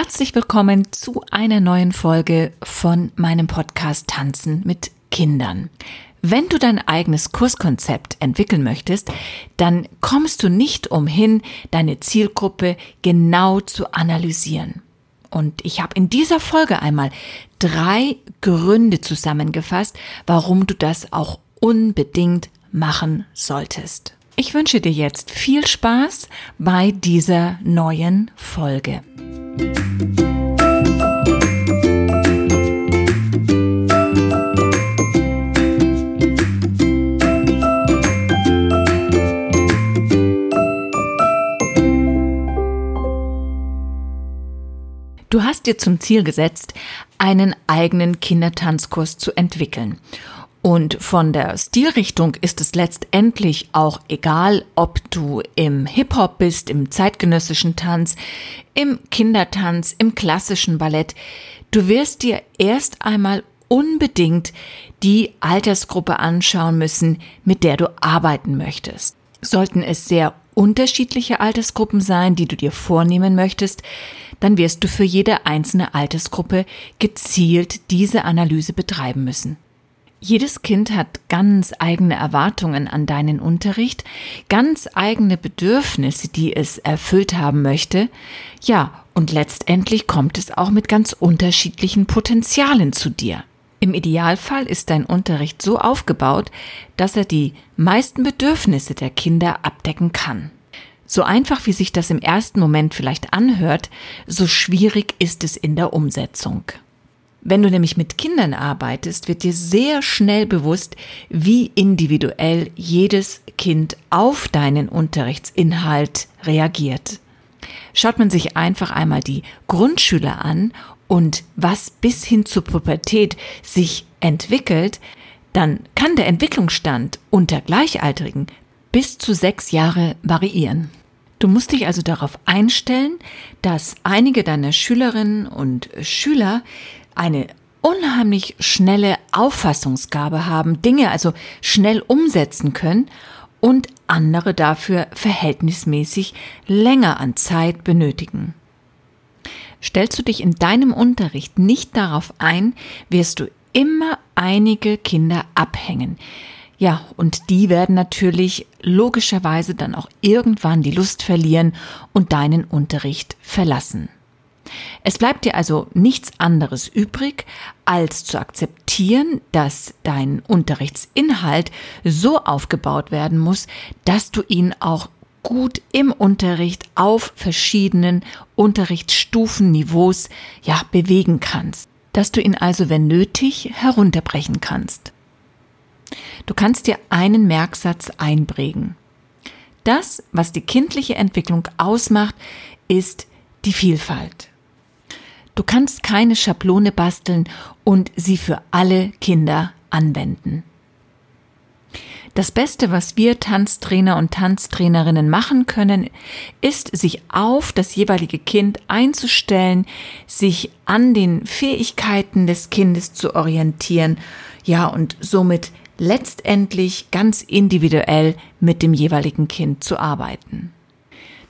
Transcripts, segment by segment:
Herzlich willkommen zu einer neuen Folge von meinem Podcast Tanzen mit Kindern. Wenn du dein eigenes Kurskonzept entwickeln möchtest, dann kommst du nicht umhin, deine Zielgruppe genau zu analysieren. Und ich habe in dieser Folge einmal drei Gründe zusammengefasst, warum du das auch unbedingt machen solltest. Ich wünsche dir jetzt viel Spaß bei dieser neuen Folge. Du hast dir zum Ziel gesetzt, einen eigenen Kindertanzkurs zu entwickeln. Und von der Stilrichtung ist es letztendlich auch egal, ob du im Hip-Hop bist, im zeitgenössischen Tanz, im Kindertanz, im klassischen Ballett. Du wirst dir erst einmal unbedingt die Altersgruppe anschauen müssen, mit der du arbeiten möchtest. Sollten es sehr unterschiedliche Altersgruppen sein, die du dir vornehmen möchtest, dann wirst du für jede einzelne Altersgruppe gezielt diese Analyse betreiben müssen. Jedes Kind hat ganz eigene Erwartungen an deinen Unterricht, ganz eigene Bedürfnisse, die es erfüllt haben möchte. Ja, und letztendlich kommt es auch mit ganz unterschiedlichen Potenzialen zu dir. Im Idealfall ist dein Unterricht so aufgebaut, dass er die meisten Bedürfnisse der Kinder abdecken kann. So einfach wie sich das im ersten Moment vielleicht anhört, so schwierig ist es in der Umsetzung. Wenn du nämlich mit Kindern arbeitest, wird dir sehr schnell bewusst, wie individuell jedes Kind auf deinen Unterrichtsinhalt reagiert. Schaut man sich einfach einmal die Grundschüler an und was bis hin zur Pubertät sich entwickelt, dann kann der Entwicklungsstand unter Gleichaltrigen bis zu sechs Jahre variieren. Du musst dich also darauf einstellen, dass einige deiner Schülerinnen und Schüler eine unheimlich schnelle Auffassungsgabe haben, Dinge also schnell umsetzen können und andere dafür verhältnismäßig länger an Zeit benötigen. Stellst du dich in deinem Unterricht nicht darauf ein, wirst du immer einige Kinder abhängen. Ja, und die werden natürlich logischerweise dann auch irgendwann die Lust verlieren und deinen Unterricht verlassen. Es bleibt dir also nichts anderes übrig, als zu akzeptieren, dass dein Unterrichtsinhalt so aufgebaut werden muss, dass du ihn auch gut im Unterricht auf verschiedenen Unterrichtsstufenniveaus ja bewegen kannst, dass du ihn also wenn nötig herunterbrechen kannst. Du kannst dir einen Merksatz einprägen. Das, was die kindliche Entwicklung ausmacht, ist die Vielfalt. Du kannst keine Schablone basteln und sie für alle Kinder anwenden. Das Beste, was wir Tanztrainer und Tanztrainerinnen machen können, ist, sich auf das jeweilige Kind einzustellen, sich an den Fähigkeiten des Kindes zu orientieren, ja, und somit letztendlich ganz individuell mit dem jeweiligen Kind zu arbeiten.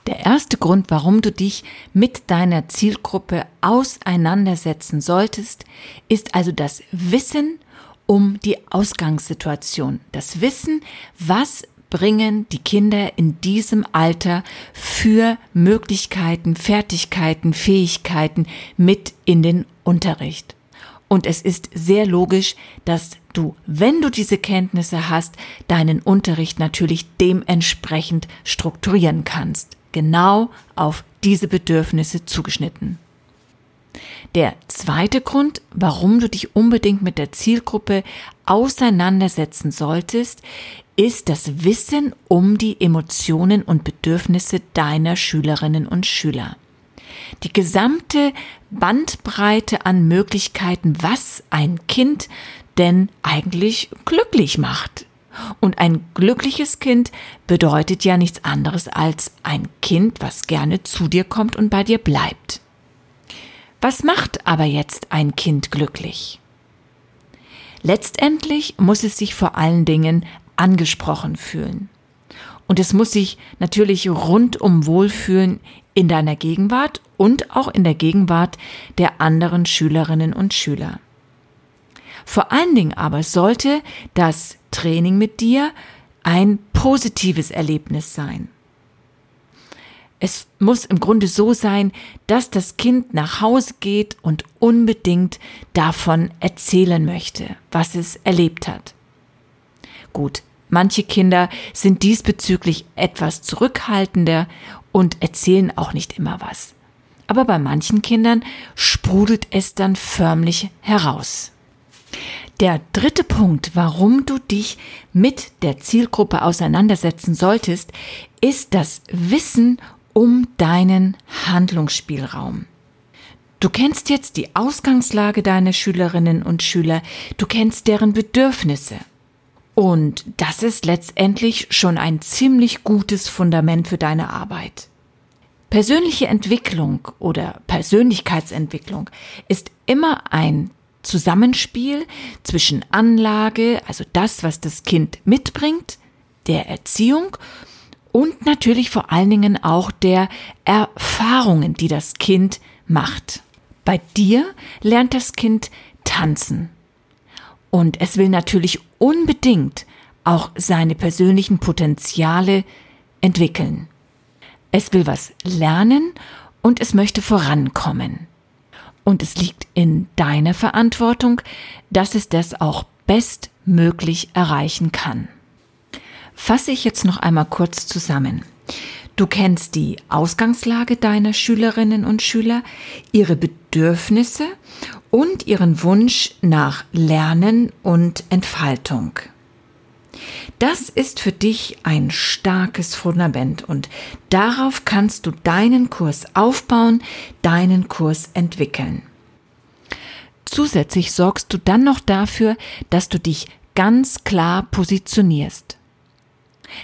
Der erste Grund, warum du dich mit deiner Zielgruppe auseinandersetzen solltest, ist also das Wissen um die Ausgangssituation. Das Wissen, was bringen die Kinder in diesem Alter für Möglichkeiten, Fertigkeiten, Fähigkeiten mit in den Unterricht. Und es ist sehr logisch, dass du, wenn du diese Kenntnisse hast, deinen Unterricht natürlich dementsprechend strukturieren kannst. Genau auf diese Bedürfnisse zugeschnitten. Der zweite Grund, warum du dich unbedingt mit der Zielgruppe auseinandersetzen solltest, ist das Wissen um die Emotionen und Bedürfnisse deiner Schülerinnen und Schüler. Die gesamte Bandbreite an Möglichkeiten, was ein Kind denn eigentlich glücklich macht. Und ein glückliches Kind bedeutet ja nichts anderes als ein Kind, was gerne zu dir kommt und bei dir bleibt. Was macht aber jetzt ein Kind glücklich? Letztendlich muss es sich vor allen Dingen angesprochen fühlen. Und es muss sich natürlich rundum wohlfühlen in deiner Gegenwart und auch in der Gegenwart der anderen Schülerinnen und Schüler. Vor allen Dingen aber sollte das Training mit dir ein positives Erlebnis sein. Es muss im Grunde so sein, dass das Kind nach Hause geht und unbedingt davon erzählen möchte, was es erlebt hat. Gut, manche Kinder sind diesbezüglich etwas zurückhaltender und erzählen auch nicht immer was. Aber bei manchen Kindern sprudelt es dann förmlich heraus. Der dritte Punkt, warum du dich mit der Zielgruppe auseinandersetzen solltest, ist das Wissen um deinen Handlungsspielraum. Du kennst jetzt die Ausgangslage deiner Schülerinnen und Schüler, du kennst deren Bedürfnisse. Und das ist letztendlich schon ein ziemlich gutes Fundament für deine Arbeit. Persönliche Entwicklung oder Persönlichkeitsentwicklung ist immer ein Zusammenspiel zwischen Anlage, also das, was das Kind mitbringt, der Erziehung und natürlich vor allen Dingen auch der Erfahrungen, die das Kind macht. Bei dir lernt das Kind tanzen. Und es will natürlich unbedingt auch seine persönlichen Potenziale entwickeln. Es will was lernen und es möchte vorankommen. Und es liegt in deiner Verantwortung, dass es das auch bestmöglich erreichen kann. Fasse ich jetzt noch einmal kurz zusammen. Du kennst die Ausgangslage deiner Schülerinnen und Schüler, ihre Bedürfnisse und ihren Wunsch nach Lernen und Entfaltung. Das ist für dich ein starkes Fundament und darauf kannst du deinen Kurs aufbauen, deinen Kurs entwickeln. Zusätzlich sorgst du dann noch dafür, dass du dich ganz klar positionierst.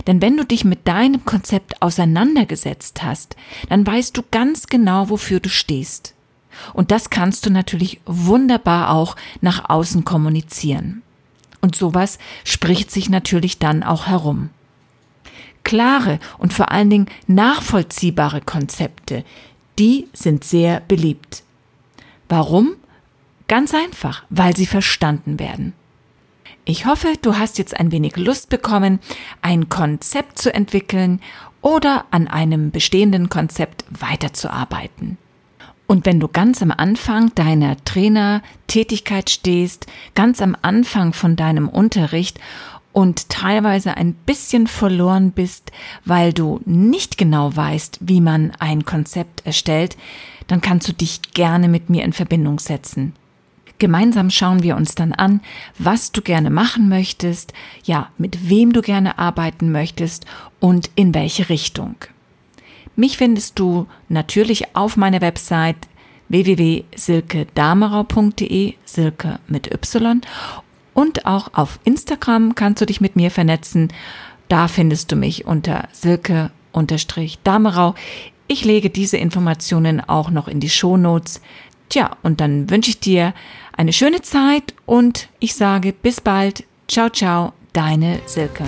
Denn wenn du dich mit deinem Konzept auseinandergesetzt hast, dann weißt du ganz genau, wofür du stehst. Und das kannst du natürlich wunderbar auch nach außen kommunizieren. Und sowas spricht sich natürlich dann auch herum. Klare und vor allen Dingen nachvollziehbare Konzepte, die sind sehr beliebt. Warum? Ganz einfach, weil sie verstanden werden. Ich hoffe, du hast jetzt ein wenig Lust bekommen, ein Konzept zu entwickeln oder an einem bestehenden Konzept weiterzuarbeiten. Und wenn du ganz am Anfang deiner Trainertätigkeit stehst, ganz am Anfang von deinem Unterricht und teilweise ein bisschen verloren bist, weil du nicht genau weißt, wie man ein Konzept erstellt, dann kannst du dich gerne mit mir in Verbindung setzen. Gemeinsam schauen wir uns dann an, was du gerne machen möchtest, ja, mit wem du gerne arbeiten möchtest und in welche Richtung. Mich findest du natürlich auf meiner Website www.silkedamerau.de, Silke mit Y. Und auch auf Instagram kannst du dich mit mir vernetzen. Da findest du mich unter Silke-Damerau. Ich lege diese Informationen auch noch in die Shownotes. Tja, und dann wünsche ich dir eine schöne Zeit und ich sage bis bald. Ciao, ciao, deine Silke.